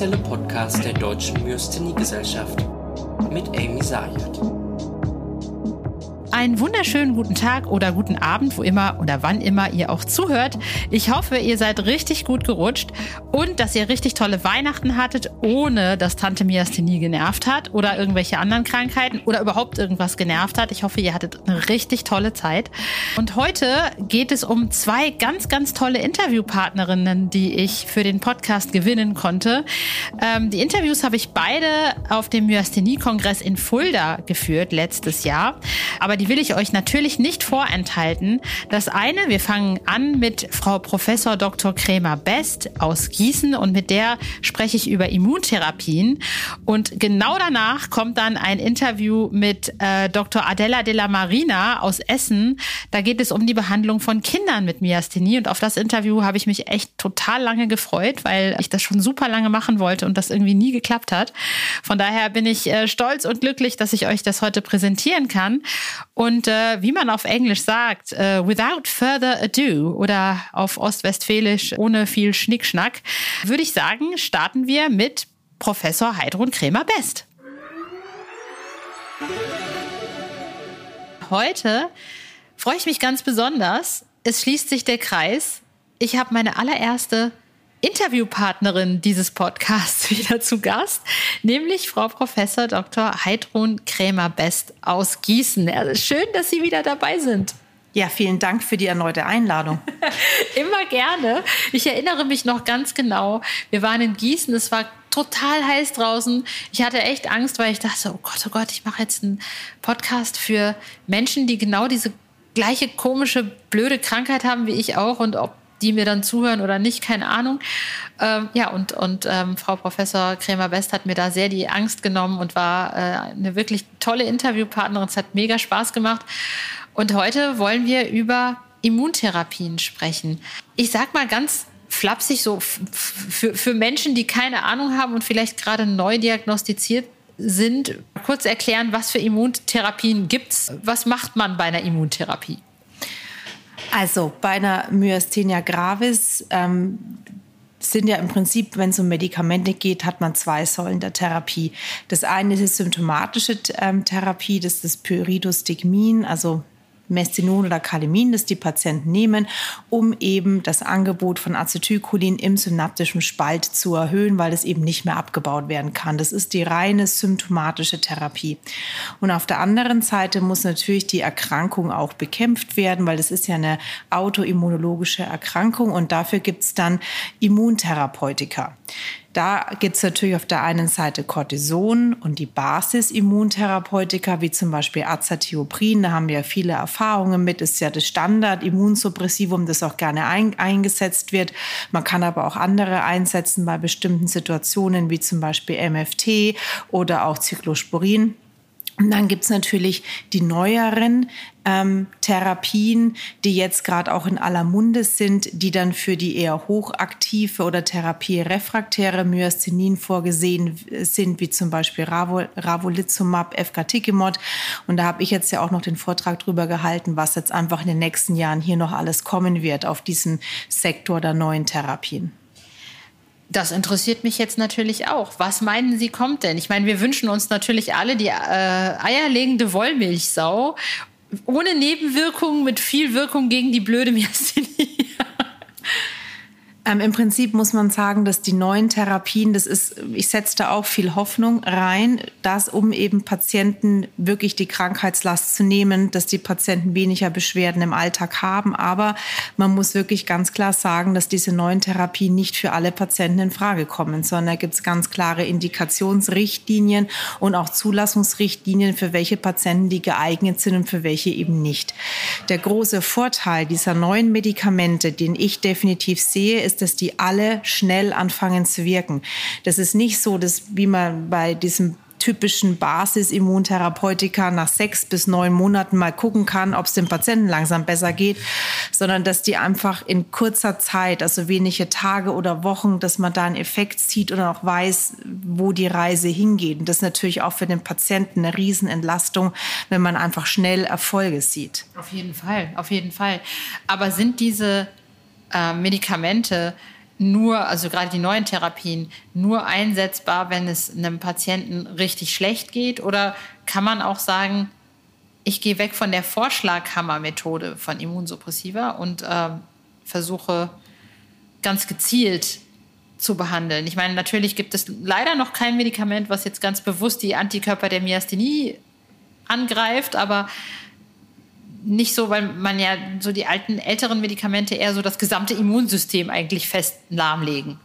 offizielle Podcast der Deutschen Myasthenie-Gesellschaft mit Amy Sayed. Einen wunderschönen guten Tag oder guten Abend, wo immer oder wann immer ihr auch zuhört. Ich hoffe, ihr seid richtig gut gerutscht und dass ihr richtig tolle Weihnachten hattet, ohne dass Tante Miasthenie genervt hat oder irgendwelche anderen Krankheiten oder überhaupt irgendwas genervt hat. Ich hoffe, ihr hattet eine richtig tolle Zeit. Und heute geht es um zwei ganz, ganz tolle Interviewpartnerinnen, die ich für den Podcast gewinnen konnte. Ähm, die Interviews habe ich beide auf dem Myasthenie-Kongress in Fulda geführt letztes Jahr. Aber die will ich euch natürlich nicht vorenthalten. Das eine, wir fangen an mit Frau Professor Dr. Krämer Best aus Gießen und mit der spreche ich über Immuntherapien. Und genau danach kommt dann ein Interview mit äh, Dr. Adela de la Marina aus Essen. Da geht es um die Behandlung von Kindern mit Myasthenie und auf das Interview habe ich mich echt total lange gefreut, weil ich das schon super lange machen wollte und das irgendwie nie geklappt hat. Von daher bin ich äh, stolz und glücklich, dass ich euch das heute präsentieren kann. Und äh, wie man auf Englisch sagt, äh, without further ado oder auf Ostwestfälisch ohne viel Schnickschnack, würde ich sagen, starten wir mit Professor Heidrun Krämer-Best. Heute freue ich mich ganz besonders. Es schließt sich der Kreis. Ich habe meine allererste Interviewpartnerin dieses Podcasts wieder zu Gast, nämlich Frau Professor Dr. Heidrun Krämer-Best aus Gießen. Also schön, dass Sie wieder dabei sind. Ja, vielen Dank für die erneute Einladung. Immer gerne. Ich erinnere mich noch ganz genau. Wir waren in Gießen, es war total heiß draußen. Ich hatte echt Angst, weil ich dachte, oh Gott, oh Gott, ich mache jetzt einen Podcast für Menschen, die genau diese gleiche komische, blöde Krankheit haben wie ich auch und ob die mir dann zuhören oder nicht, keine Ahnung. Ähm, ja, und, und ähm, Frau Professor Krämer-West hat mir da sehr die Angst genommen und war äh, eine wirklich tolle Interviewpartnerin. Es hat mega Spaß gemacht. Und heute wollen wir über Immuntherapien sprechen. Ich sag mal ganz flapsig so für, für Menschen, die keine Ahnung haben und vielleicht gerade neu diagnostiziert sind, kurz erklären, was für Immuntherapien gibt's. Was macht man bei einer Immuntherapie? Also bei einer Myasthenia gravis ähm, sind ja im Prinzip, wenn es um Medikamente geht, hat man zwei Säulen der Therapie. Das eine ist die symptomatische ähm, Therapie, das ist das Pyridostigmin, also Mestinon oder Kalimin, das die Patienten nehmen, um eben das Angebot von Acetylcholin im synaptischen Spalt zu erhöhen, weil es eben nicht mehr abgebaut werden kann. Das ist die reine symptomatische Therapie. Und auf der anderen Seite muss natürlich die Erkrankung auch bekämpft werden, weil es ist ja eine autoimmunologische Erkrankung und dafür gibt es dann Immuntherapeutika. Da gibt es natürlich auf der einen Seite Cortison und die Basis-Immuntherapeutika, wie zum Beispiel Azathioprin. Da haben wir ja viele Erfahrungen mit. Ist ja das Standard-Immunsuppressivum, das auch gerne ein, eingesetzt wird. Man kann aber auch andere einsetzen bei bestimmten Situationen, wie zum Beispiel MFT oder auch Cyclosporin. Und dann gibt's natürlich die neueren ähm, Therapien, die jetzt gerade auch in aller Munde sind, die dann für die eher hochaktive oder therapierefraktäre Myasthenin vorgesehen sind, wie zum Beispiel Ravolizumab, Efgartigimod. Und da habe ich jetzt ja auch noch den Vortrag drüber gehalten, was jetzt einfach in den nächsten Jahren hier noch alles kommen wird auf diesem Sektor der neuen Therapien. Das interessiert mich jetzt natürlich auch. Was meinen Sie kommt denn? Ich meine, wir wünschen uns natürlich alle die äh, eierlegende Wollmilchsau ohne Nebenwirkungen mit viel Wirkung gegen die blöde Myasthenie. Ähm, Im Prinzip muss man sagen, dass die neuen Therapien, das ist, ich setze da auch viel Hoffnung rein, dass um eben Patienten wirklich die Krankheitslast zu nehmen, dass die Patienten weniger Beschwerden im Alltag haben. Aber man muss wirklich ganz klar sagen, dass diese neuen Therapien nicht für alle Patienten in Frage kommen, sondern da gibt es ganz klare Indikationsrichtlinien und auch Zulassungsrichtlinien für welche Patienten die geeignet sind und für welche eben nicht. Der große Vorteil dieser neuen Medikamente, den ich definitiv sehe, dass die alle schnell anfangen zu wirken. Das ist nicht so, dass wie man bei diesem typischen Basis-Immuntherapeutika nach sechs bis neun Monaten mal gucken kann, ob es dem Patienten langsam besser geht, sondern dass die einfach in kurzer Zeit, also wenige Tage oder Wochen, dass man da einen Effekt sieht und auch weiß, wo die Reise hingeht. Und das ist natürlich auch für den Patienten eine Riesenentlastung, wenn man einfach schnell Erfolge sieht. Auf jeden Fall, auf jeden Fall. Aber sind diese äh, Medikamente nur, also gerade die neuen Therapien, nur einsetzbar, wenn es einem Patienten richtig schlecht geht? Oder kann man auch sagen, ich gehe weg von der Vorschlaghammer-Methode von Immunsuppressiva und äh, versuche ganz gezielt zu behandeln. Ich meine, natürlich gibt es leider noch kein Medikament, was jetzt ganz bewusst die Antikörper der Myasthenie angreift, aber nicht so, weil man ja so die alten, älteren Medikamente eher so das gesamte Immunsystem eigentlich fest lahmlegen.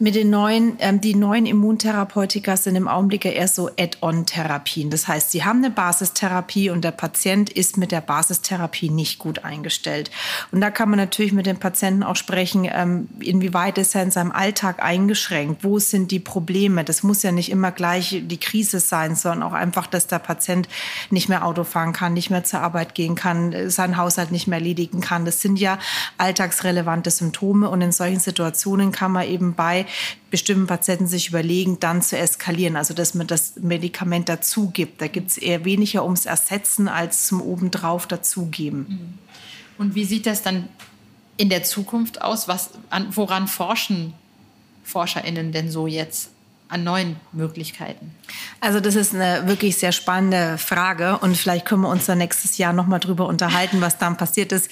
Mit den neuen, ähm, die neuen Immuntherapeutika sind im Augenblick ja eher so Add-on-Therapien. Das heißt, sie haben eine Basistherapie und der Patient ist mit der Basistherapie nicht gut eingestellt. Und da kann man natürlich mit dem Patienten auch sprechen, ähm, inwieweit ist er in seinem Alltag eingeschränkt? Wo sind die Probleme? Das muss ja nicht immer gleich die Krise sein, sondern auch einfach, dass der Patient nicht mehr Auto fahren kann, nicht mehr zur Arbeit gehen kann, seinen Haushalt nicht mehr erledigen kann. Das sind ja alltagsrelevante Symptome und in solchen Situationen kann man eben bei bestimmten Patienten sich überlegen, dann zu eskalieren. Also dass man das Medikament dazu gibt. Da gibt es eher weniger ums Ersetzen als zum obendrauf dazugeben. Mhm. Und wie sieht das dann in der Zukunft aus? Was, an, woran forschen ForscherInnen denn so jetzt? An neuen Möglichkeiten? Also das ist eine wirklich sehr spannende Frage und vielleicht können wir uns dann nächstes Jahr noch mal drüber unterhalten, was dann passiert ist.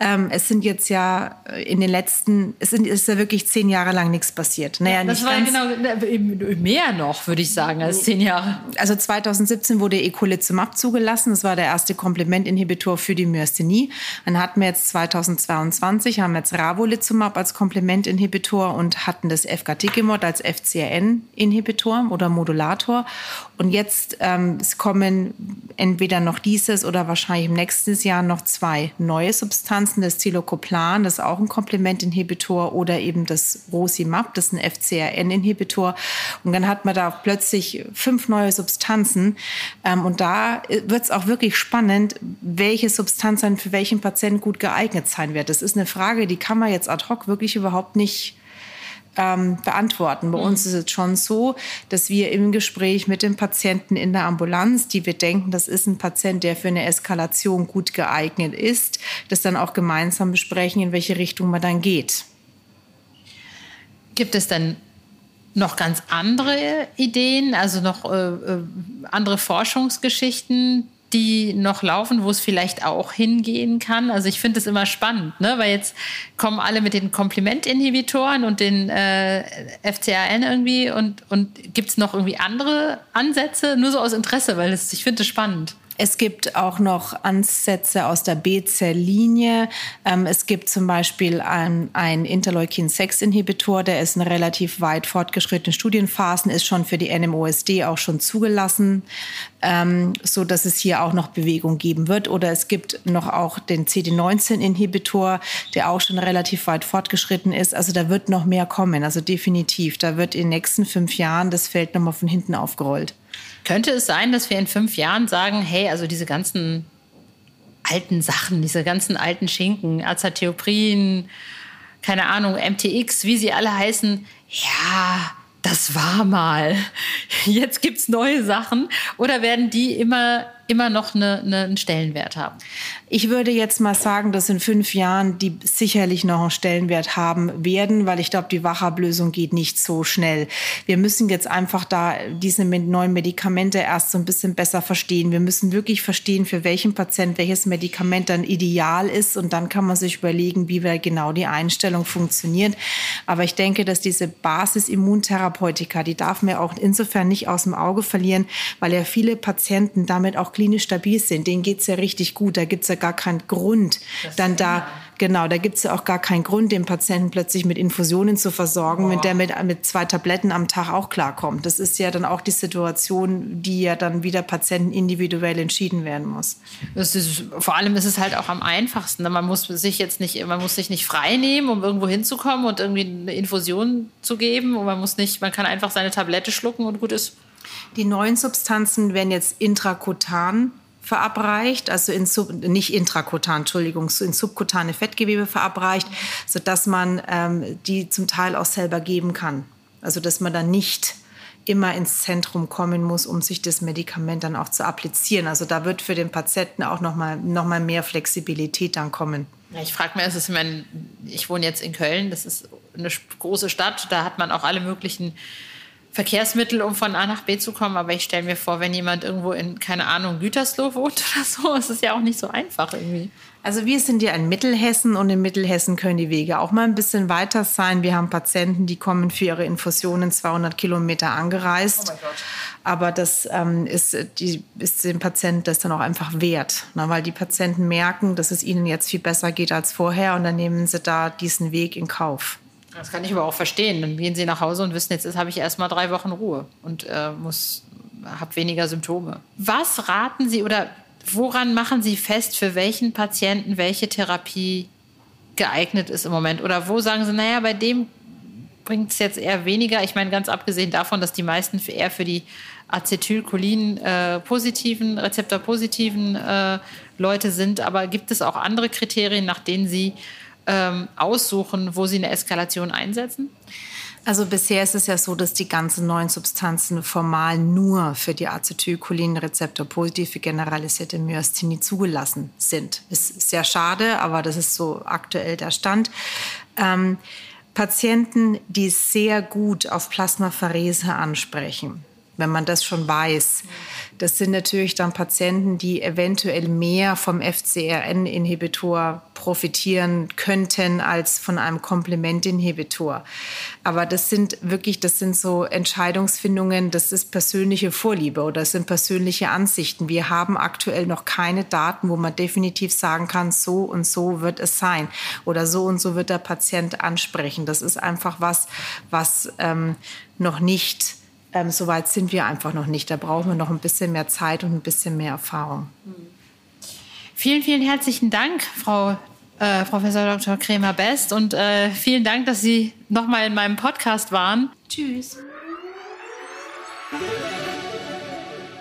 Ähm, es sind jetzt ja in den letzten, es sind, ist ja wirklich zehn Jahre lang nichts passiert. Naja, ja, das nicht war genau mehr noch, würde ich sagen, als zehn Jahre. Also 2017 wurde Ecolizumab zugelassen. Das war der erste Komplementinhibitor für die Myasthenie. Dann hatten wir jetzt 2022 haben wir jetzt Ravolizumab als Komplementinhibitor und hatten das Efgartigimod als FCRN Inhibitor oder Modulator. Und jetzt ähm, es kommen entweder noch dieses oder wahrscheinlich im nächsten Jahr noch zwei neue Substanzen, das Zilocoplan, das ist auch ein Komplementinhibitor, oder eben das Rosimab, das ist ein FcRn-Inhibitor. Und dann hat man da plötzlich fünf neue Substanzen. Ähm, und da wird es auch wirklich spannend, welche Substanz dann für welchen Patienten gut geeignet sein wird. Das ist eine Frage, die kann man jetzt ad hoc wirklich überhaupt nicht ähm, beantworten. Bei mhm. uns ist es schon so, dass wir im Gespräch mit dem Patienten in der Ambulanz, die wir denken, das ist ein Patient, der für eine Eskalation gut geeignet ist, das dann auch gemeinsam besprechen, in welche Richtung man dann geht. Gibt es denn noch ganz andere Ideen, also noch äh, äh andere Forschungsgeschichten, die noch laufen, wo es vielleicht auch hingehen kann. Also ich finde es immer spannend, ne? weil jetzt kommen alle mit den Komplementinhibitoren und den äh, FCRN irgendwie und, und gibt es noch irgendwie andere Ansätze, nur so aus Interesse, weil es, ich finde es spannend. Es gibt auch noch Ansätze aus der B-Zell-Linie. Ähm, es gibt zum Beispiel ein, ein Interleukin-6-Inhibitor, der ist in relativ weit fortgeschrittenen Studienphasen, ist schon für die NMOSD auch schon zugelassen, ähm, so dass es hier auch noch Bewegung geben wird. Oder es gibt noch auch den CD19-Inhibitor, der auch schon relativ weit fortgeschritten ist. Also da wird noch mehr kommen. Also definitiv, da wird in den nächsten fünf Jahren das Feld nochmal von hinten aufgerollt. Könnte es sein, dass wir in fünf Jahren sagen, hey, also diese ganzen alten Sachen, diese ganzen alten Schinken, Azatheoprin, keine Ahnung, MTX, wie sie alle heißen, ja, das war mal. Jetzt gibt es neue Sachen. Oder werden die immer immer noch eine, eine, einen Stellenwert haben? Ich würde jetzt mal sagen, dass in fünf Jahren die sicherlich noch einen Stellenwert haben werden, weil ich glaube, die Wachablösung geht nicht so schnell. Wir müssen jetzt einfach da diese neuen Medikamente erst so ein bisschen besser verstehen. Wir müssen wirklich verstehen, für welchen Patient welches Medikament dann ideal ist und dann kann man sich überlegen, wie genau die Einstellung funktioniert. Aber ich denke, dass diese Basis-Immuntherapeutika, die darf man auch insofern nicht aus dem Auge verlieren, weil ja viele Patienten damit auch klinisch stabil sind, denen geht es ja richtig gut. Da gibt es ja gar keinen Grund, das dann da, genau, da gibt es ja auch gar keinen Grund, den Patienten plötzlich mit Infusionen zu versorgen, Boah. mit der mit, mit zwei Tabletten am Tag auch klarkommt. Das ist ja dann auch die Situation, die ja dann wieder Patienten individuell entschieden werden muss. Ist, vor allem ist es halt auch am einfachsten. Man muss sich jetzt nicht, man muss sich nicht frei nehmen, um irgendwo hinzukommen und irgendwie eine Infusion zu geben. Und man muss nicht, man kann einfach seine Tablette schlucken und gut ist. Die neuen Substanzen werden jetzt intrakutan verabreicht, also in Sub, nicht intrakutan, Entschuldigung, in subkutane Fettgewebe verabreicht, sodass man ähm, die zum Teil auch selber geben kann. Also dass man dann nicht immer ins Zentrum kommen muss, um sich das Medikament dann auch zu applizieren. Also da wird für den Patienten auch noch mal, noch mal mehr Flexibilität dann kommen. Ja, ich frage mich, ist, ich, meine, ich wohne jetzt in Köln, das ist eine große Stadt, da hat man auch alle möglichen Verkehrsmittel, um von A nach B zu kommen. Aber ich stelle mir vor, wenn jemand irgendwo in, keine Ahnung, Gütersloh wohnt oder so, ist es ja auch nicht so einfach irgendwie. Also wir sind ja in Mittelhessen und in Mittelhessen können die Wege auch mal ein bisschen weiter sein. Wir haben Patienten, die kommen für ihre Infusionen 200 Kilometer angereist. Oh mein Gott. Aber das ähm, ist, die, ist dem Patienten das dann auch einfach wert, ne? weil die Patienten merken, dass es ihnen jetzt viel besser geht als vorher und dann nehmen sie da diesen Weg in Kauf. Das kann ich aber auch verstehen. Dann gehen sie nach Hause und wissen, jetzt habe ich erst mal drei Wochen Ruhe und äh, habe weniger Symptome. Was raten Sie oder woran machen Sie fest, für welchen Patienten welche Therapie geeignet ist im Moment? Oder wo sagen Sie, naja, bei dem bringt es jetzt eher weniger? Ich meine, ganz abgesehen davon, dass die meisten eher für die Acetylcholin-positiven, äh, rezeptorpositiven äh, Leute sind. Aber gibt es auch andere Kriterien, nach denen Sie ähm, aussuchen, wo Sie eine Eskalation einsetzen? Also bisher ist es ja so, dass die ganzen neuen Substanzen formal nur für die Acetylcholinrezeptor-positive generalisierte Myasthenie zugelassen sind. Ist sehr schade, aber das ist so aktuell der Stand. Ähm, Patienten, die sehr gut auf Plasmapherese ansprechen, wenn man das schon weiß. Das sind natürlich dann Patienten, die eventuell mehr vom FCRN-Inhibitor profitieren könnten als von einem Komplementinhibitor. Aber das sind wirklich, das sind so Entscheidungsfindungen, das ist persönliche Vorliebe oder das sind persönliche Ansichten. Wir haben aktuell noch keine Daten, wo man definitiv sagen kann, so und so wird es sein oder so und so wird der Patient ansprechen. Das ist einfach was, was ähm, noch nicht ähm, so weit sind wir einfach noch nicht. Da brauchen wir noch ein bisschen mehr Zeit und ein bisschen mehr Erfahrung. Vielen, vielen herzlichen Dank, Frau äh, Professor Dr. Kremer-Best. Und äh, vielen Dank, dass Sie nochmal in meinem Podcast waren. Tschüss.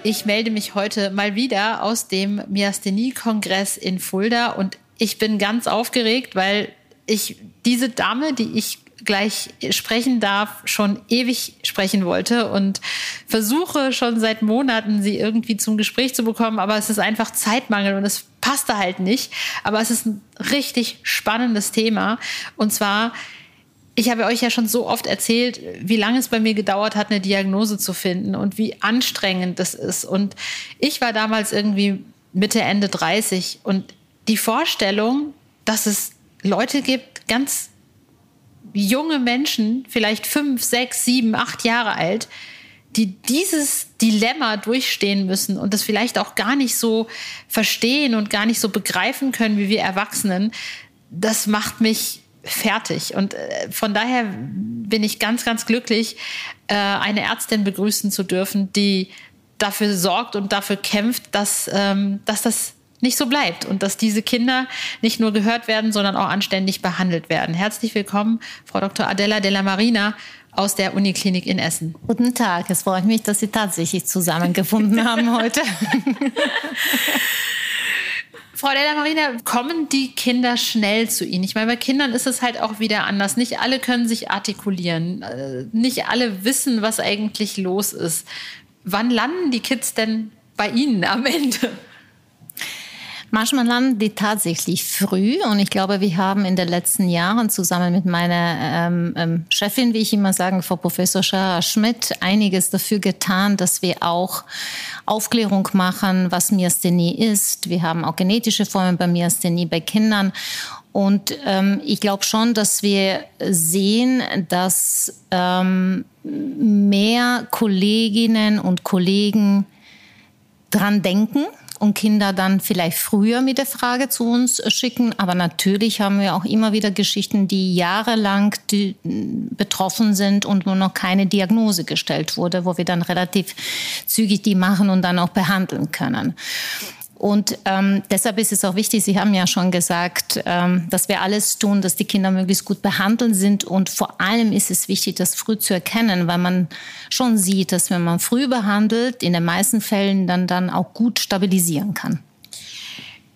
Ich melde mich heute mal wieder aus dem Myasthenie-Kongress in Fulda und ich bin ganz aufgeregt, weil ich diese Dame, die ich gleich sprechen darf, schon ewig sprechen wollte und versuche schon seit Monaten, sie irgendwie zum Gespräch zu bekommen, aber es ist einfach Zeitmangel und es passte halt nicht. Aber es ist ein richtig spannendes Thema und zwar ich habe euch ja schon so oft erzählt, wie lange es bei mir gedauert hat, eine Diagnose zu finden und wie anstrengend das ist. Und ich war damals irgendwie Mitte, Ende 30 und die Vorstellung, dass es Leute gibt, ganz junge Menschen, vielleicht fünf, sechs, sieben, acht Jahre alt, die dieses Dilemma durchstehen müssen und das vielleicht auch gar nicht so verstehen und gar nicht so begreifen können wie wir Erwachsenen, das macht mich fertig. Und äh, von daher bin ich ganz, ganz glücklich, äh, eine Ärztin begrüßen zu dürfen, die dafür sorgt und dafür kämpft, dass, ähm, dass das nicht so bleibt und dass diese Kinder nicht nur gehört werden, sondern auch anständig behandelt werden. Herzlich willkommen, Frau Dr. Adela Della Marina aus der Uniklinik in Essen. Guten Tag, es freut mich, dass Sie tatsächlich zusammengefunden haben heute. Frau Della Marina, kommen die Kinder schnell zu Ihnen? Ich meine, bei Kindern ist es halt auch wieder anders. Nicht alle können sich artikulieren. Äh, nicht alle wissen, was eigentlich los ist. Wann landen die Kids denn bei Ihnen am Ende? Manchmal landen die tatsächlich früh und ich glaube, wir haben in den letzten Jahren zusammen mit meiner ähm, ähm, Chefin, wie ich immer sage, Frau Professor Schara Schmidt, einiges dafür getan, dass wir auch Aufklärung machen, was Myasthenie ist. Wir haben auch genetische Formen bei Myasthenie bei Kindern und ähm, ich glaube schon, dass wir sehen, dass ähm, mehr Kolleginnen und Kollegen dran denken und Kinder dann vielleicht früher mit der Frage zu uns schicken. Aber natürlich haben wir auch immer wieder Geschichten, die jahrelang die betroffen sind und wo noch keine Diagnose gestellt wurde, wo wir dann relativ zügig die machen und dann auch behandeln können. Und ähm, deshalb ist es auch wichtig, Sie haben ja schon gesagt, ähm, dass wir alles tun, dass die Kinder möglichst gut behandelt sind. Und vor allem ist es wichtig, das früh zu erkennen, weil man schon sieht, dass wenn man früh behandelt, in den meisten Fällen dann, dann auch gut stabilisieren kann.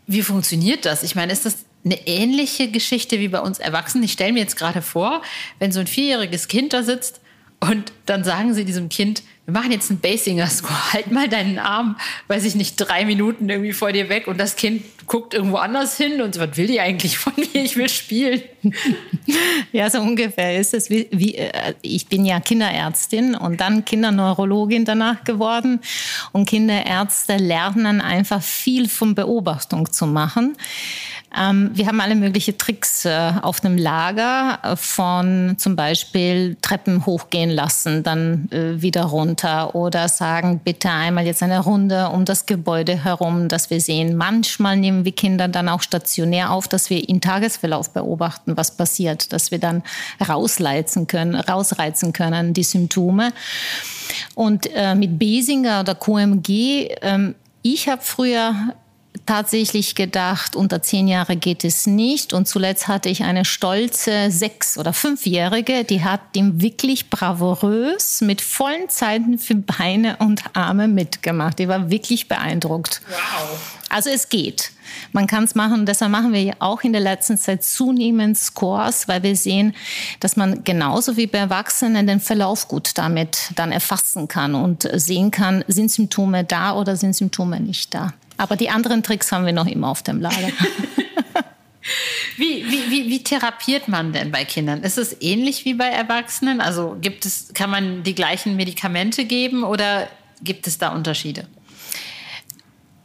Wie funktioniert das? Ich meine, ist das eine ähnliche Geschichte wie bei uns Erwachsenen? Ich stelle mir jetzt gerade vor, wenn so ein vierjähriges Kind da sitzt und dann sagen Sie diesem Kind, wir machen jetzt einen Basinger Score. Halt mal deinen Arm, weiß ich nicht, drei Minuten irgendwie vor dir weg und das Kind guckt irgendwo anders hin und so, was will die eigentlich von mir? Ich will spielen. Ja, so ungefähr ist es. Wie, wie, äh, ich bin ja Kinderärztin und dann Kinderneurologin danach geworden. Und Kinderärzte lernen einfach viel von Beobachtung zu machen. Ähm, wir haben alle möglichen Tricks äh, auf dem Lager äh, von zum Beispiel Treppen hochgehen lassen, dann äh, wieder runter oder sagen, bitte einmal jetzt eine Runde um das Gebäude herum, dass wir sehen. Manchmal nehmen wir Kinder dann auch stationär auf, dass wir im Tagesverlauf beobachten, was passiert, dass wir dann rausreizen können, rausreizen können die Symptome. Und äh, mit Basinger oder QMG, ähm, ich habe früher tatsächlich gedacht, unter zehn Jahre geht es nicht. Und zuletzt hatte ich eine stolze sechs- oder fünfjährige, die hat dem wirklich bravourös mit vollen Zeiten für Beine und Arme mitgemacht. Die war wirklich beeindruckt. Wow. Also es geht. Man kann es machen. Deshalb machen wir auch in der letzten Zeit zunehmend Scores, weil wir sehen, dass man genauso wie bei Erwachsenen den Verlauf gut damit dann erfassen kann und sehen kann, sind Symptome da oder sind Symptome nicht da. Aber die anderen Tricks haben wir noch immer auf dem Lager. Wie, wie, wie, wie, therapiert man denn bei Kindern? Ist es ähnlich wie bei Erwachsenen? Also gibt es, kann man die gleichen Medikamente geben oder gibt es da Unterschiede?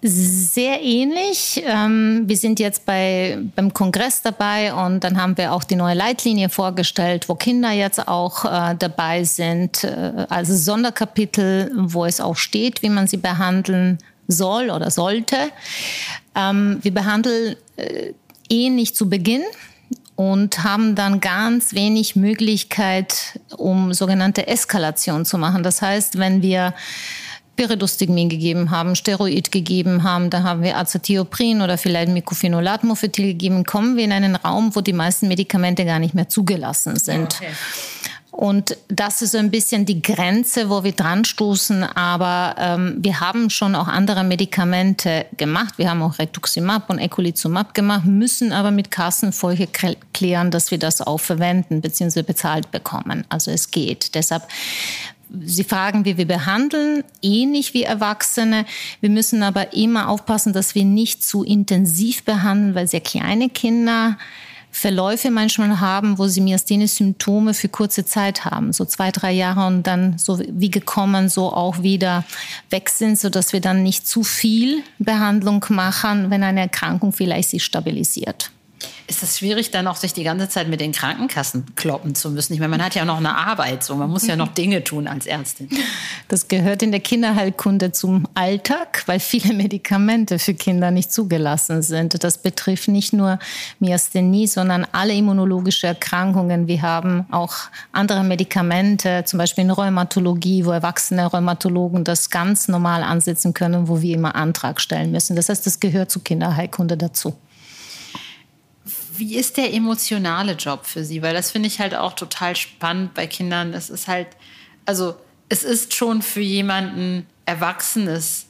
Sehr ähnlich. Ähm, wir sind jetzt bei, beim Kongress dabei und dann haben wir auch die neue Leitlinie vorgestellt, wo Kinder jetzt auch äh, dabei sind. Äh, also Sonderkapitel, wo es auch steht, wie man sie behandeln soll oder sollte. Ähm, wir behandeln äh, Ehen nicht zu Beginn und haben dann ganz wenig Möglichkeit, um sogenannte Eskalation zu machen. Das heißt, wenn wir Pyridostigmin gegeben haben, Steroid gegeben haben, da haben wir Azathioprin oder vielleicht Mycophenolate Mofetil gegeben, kommen wir in einen Raum, wo die meisten Medikamente gar nicht mehr zugelassen sind. Okay. Und das ist so ein bisschen die Grenze, wo wir dran stoßen. Aber ähm, wir haben schon auch andere Medikamente gemacht. Wir haben auch Rituximab und Eculizumab gemacht, müssen aber mit Kassenfolge klären, dass wir das auch verwenden bzw. bezahlt bekommen. Also es geht. Deshalb Sie fragen, wie wir behandeln, ähnlich wie Erwachsene. Wir müssen aber immer aufpassen, dass wir nicht zu intensiv behandeln, weil sehr kleine Kinder Verläufe manchmal haben, wo sie Myasthenie-Symptome für kurze Zeit haben, so zwei, drei Jahre und dann so wie gekommen, so auch wieder weg sind, so dass wir dann nicht zu viel Behandlung machen, wenn eine Erkrankung vielleicht sich stabilisiert ist das schwierig, dann auch sich die ganze Zeit mit den Krankenkassen kloppen zu müssen. Ich meine, man hat ja noch eine Arbeit, so man muss ja noch Dinge tun als Ärztin. Das gehört in der Kinderheilkunde zum Alltag, weil viele Medikamente für Kinder nicht zugelassen sind. Das betrifft nicht nur Myasthenie, sondern alle immunologische Erkrankungen. Wir haben auch andere Medikamente, zum Beispiel in Rheumatologie, wo erwachsene Rheumatologen das ganz normal ansetzen können, wo wir immer Antrag stellen müssen. Das heißt, das gehört zur Kinderheilkunde dazu. Wie ist der emotionale Job für Sie? Weil das finde ich halt auch total spannend bei Kindern. Es ist halt, also es ist schon für jemanden Erwachsenes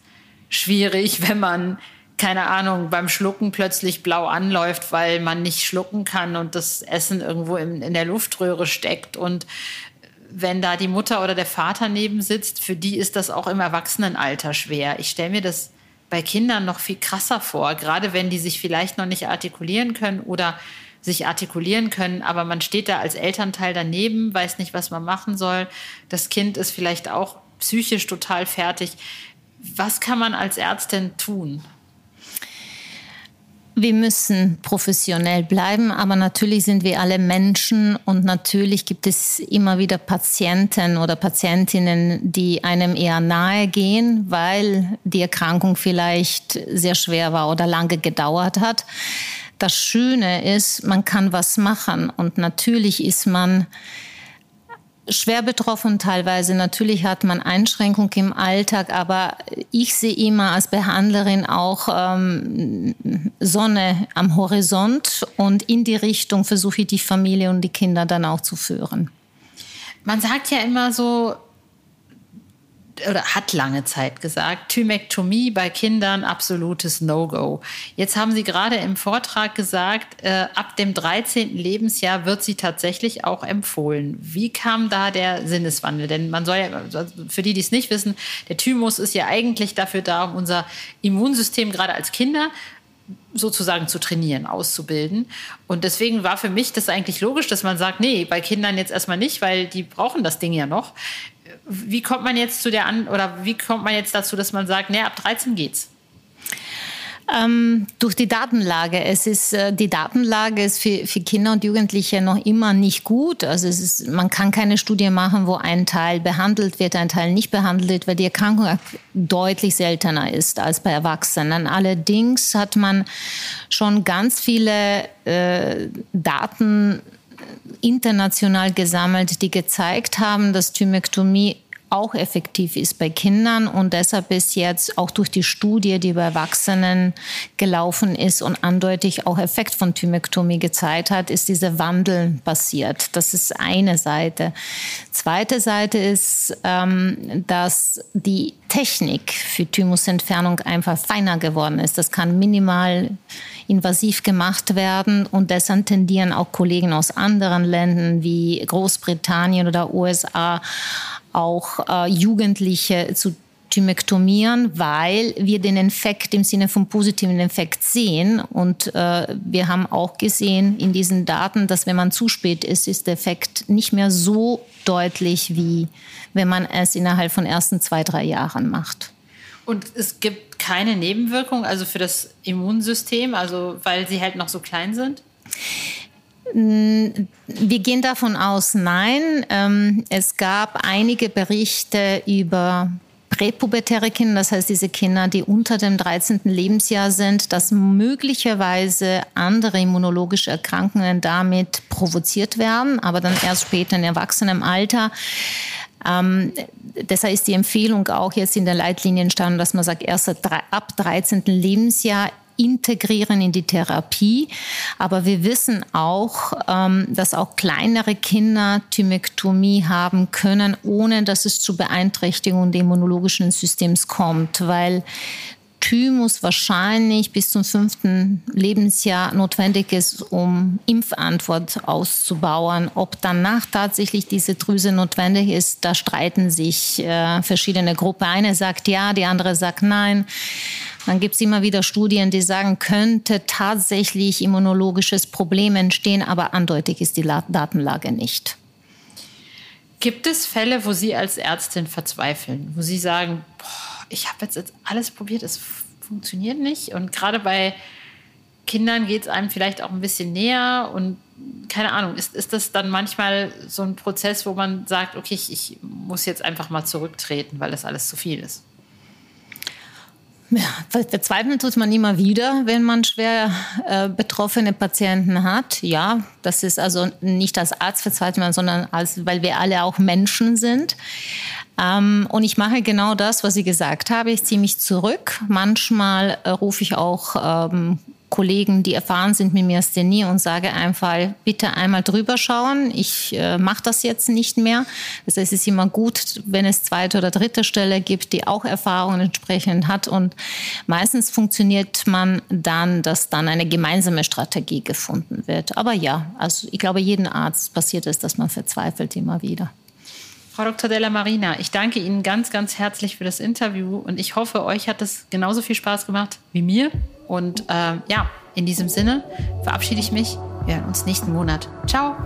schwierig, wenn man, keine Ahnung, beim Schlucken plötzlich blau anläuft, weil man nicht schlucken kann und das Essen irgendwo in, in der Luftröhre steckt. Und wenn da die Mutter oder der Vater neben sitzt, für die ist das auch im Erwachsenenalter schwer. Ich stelle mir das bei Kindern noch viel krasser vor, gerade wenn die sich vielleicht noch nicht artikulieren können oder sich artikulieren können, aber man steht da als Elternteil daneben, weiß nicht, was man machen soll. Das Kind ist vielleicht auch psychisch total fertig. Was kann man als Ärztin tun? Wir müssen professionell bleiben, aber natürlich sind wir alle Menschen und natürlich gibt es immer wieder Patienten oder Patientinnen, die einem eher nahe gehen, weil die Erkrankung vielleicht sehr schwer war oder lange gedauert hat. Das Schöne ist, man kann was machen und natürlich ist man schwer betroffen teilweise. Natürlich hat man Einschränkungen im Alltag, aber ich sehe immer als Behandlerin auch ähm, Sonne am Horizont und in die Richtung versuche ich die Familie und die Kinder dann auch zu führen. Man sagt ja immer so, oder hat lange Zeit gesagt, Thymektomie bei Kindern absolutes No-Go. Jetzt haben Sie gerade im Vortrag gesagt, äh, ab dem 13. Lebensjahr wird sie tatsächlich auch empfohlen. Wie kam da der Sinneswandel? Denn man soll ja, also für die, die es nicht wissen, der Thymus ist ja eigentlich dafür da, um unser Immunsystem gerade als Kinder sozusagen zu trainieren, auszubilden. Und deswegen war für mich das eigentlich logisch, dass man sagt, nee, bei Kindern jetzt erstmal nicht, weil die brauchen das Ding ja noch. Wie kommt man jetzt zu der an oder wie kommt man jetzt dazu, dass man sagt, nee, ab 13 geht's? Ähm, durch die Datenlage. Es ist, äh, die Datenlage ist für, für Kinder und Jugendliche noch immer nicht gut. Also es ist, man kann keine Studie machen, wo ein Teil behandelt wird, ein Teil nicht behandelt wird, weil die Erkrankung deutlich seltener ist als bei Erwachsenen. Allerdings hat man schon ganz viele äh, Daten international gesammelt, die gezeigt haben, dass Thymektomie auch effektiv ist bei Kindern und deshalb ist jetzt auch durch die Studie, die bei Erwachsenen gelaufen ist und eindeutig auch Effekt von Thymektomie gezeigt hat, ist dieser Wandel passiert. Das ist eine Seite. Zweite Seite ist, ähm, dass die Technik für Thymusentfernung einfach feiner geworden ist. Das kann minimal invasiv gemacht werden und deshalb tendieren auch Kollegen aus anderen Ländern wie Großbritannien oder USA auch äh, Jugendliche zu thymektomieren, weil wir den Infekt im Sinne vom positiven Infekt sehen. Und äh, wir haben auch gesehen in diesen Daten, dass wenn man zu spät ist, ist der Effekt nicht mehr so deutlich, wie wenn man es innerhalb von ersten zwei, drei Jahren macht. Und es gibt keine Nebenwirkung, also für das Immunsystem, also weil sie halt noch so klein sind? Wir gehen davon aus, nein. Ähm, es gab einige Berichte über präpubertäre Kinder, das heißt diese Kinder, die unter dem 13. Lebensjahr sind, dass möglicherweise andere immunologische Erkrankungen damit provoziert werden, aber dann erst später in erwachsenem Alter. Ähm, deshalb ist die Empfehlung auch jetzt in der Leitlinien stand, dass man sagt, erst ab 13. Lebensjahr integrieren in die Therapie. Aber wir wissen auch, ähm, dass auch kleinere Kinder Thymektomie haben können, ohne dass es zu Beeinträchtigungen des immunologischen Systems kommt, weil Thymus wahrscheinlich bis zum fünften Lebensjahr notwendig ist, um Impfantwort auszubauen. Ob danach tatsächlich diese Drüse notwendig ist, da streiten sich äh, verschiedene Gruppen. Eine sagt ja, die andere sagt nein. Dann gibt es immer wieder Studien, die sagen, könnte tatsächlich immunologisches Problem entstehen, aber eindeutig ist die Datenlage nicht. Gibt es Fälle, wo Sie als Ärztin verzweifeln, wo Sie sagen, boah, ich habe jetzt, jetzt alles probiert, es funktioniert nicht. Und gerade bei Kindern geht es einem vielleicht auch ein bisschen näher und keine Ahnung, ist, ist das dann manchmal so ein Prozess, wo man sagt, okay, ich, ich muss jetzt einfach mal zurücktreten, weil das alles zu viel ist? Ja, verzweifeln tut man immer wieder, wenn man schwer äh, betroffene Patienten hat. Ja, das ist also nicht als Arzt verzweifelt, sondern als, weil wir alle auch Menschen sind. Ähm, und ich mache genau das, was Sie gesagt haben. Ich ziehe mich zurück. Manchmal äh, rufe ich auch ähm, Kollegen, die erfahren sind mit Myasthenie und sage einfach, bitte einmal drüber schauen. Ich äh, mache das jetzt nicht mehr. Das heißt, es ist immer gut, wenn es zweite oder dritte Stelle gibt, die auch Erfahrungen entsprechend hat. Und meistens funktioniert man dann, dass dann eine gemeinsame Strategie gefunden wird. Aber ja, also ich glaube, jeden Arzt passiert es, dass man verzweifelt immer wieder. Frau Dr. Della Marina, ich danke Ihnen ganz, ganz herzlich für das Interview und ich hoffe, euch hat es genauso viel Spaß gemacht wie mir. Und äh, ja, in diesem Sinne verabschiede ich mich. Wir hören uns nächsten Monat. Ciao.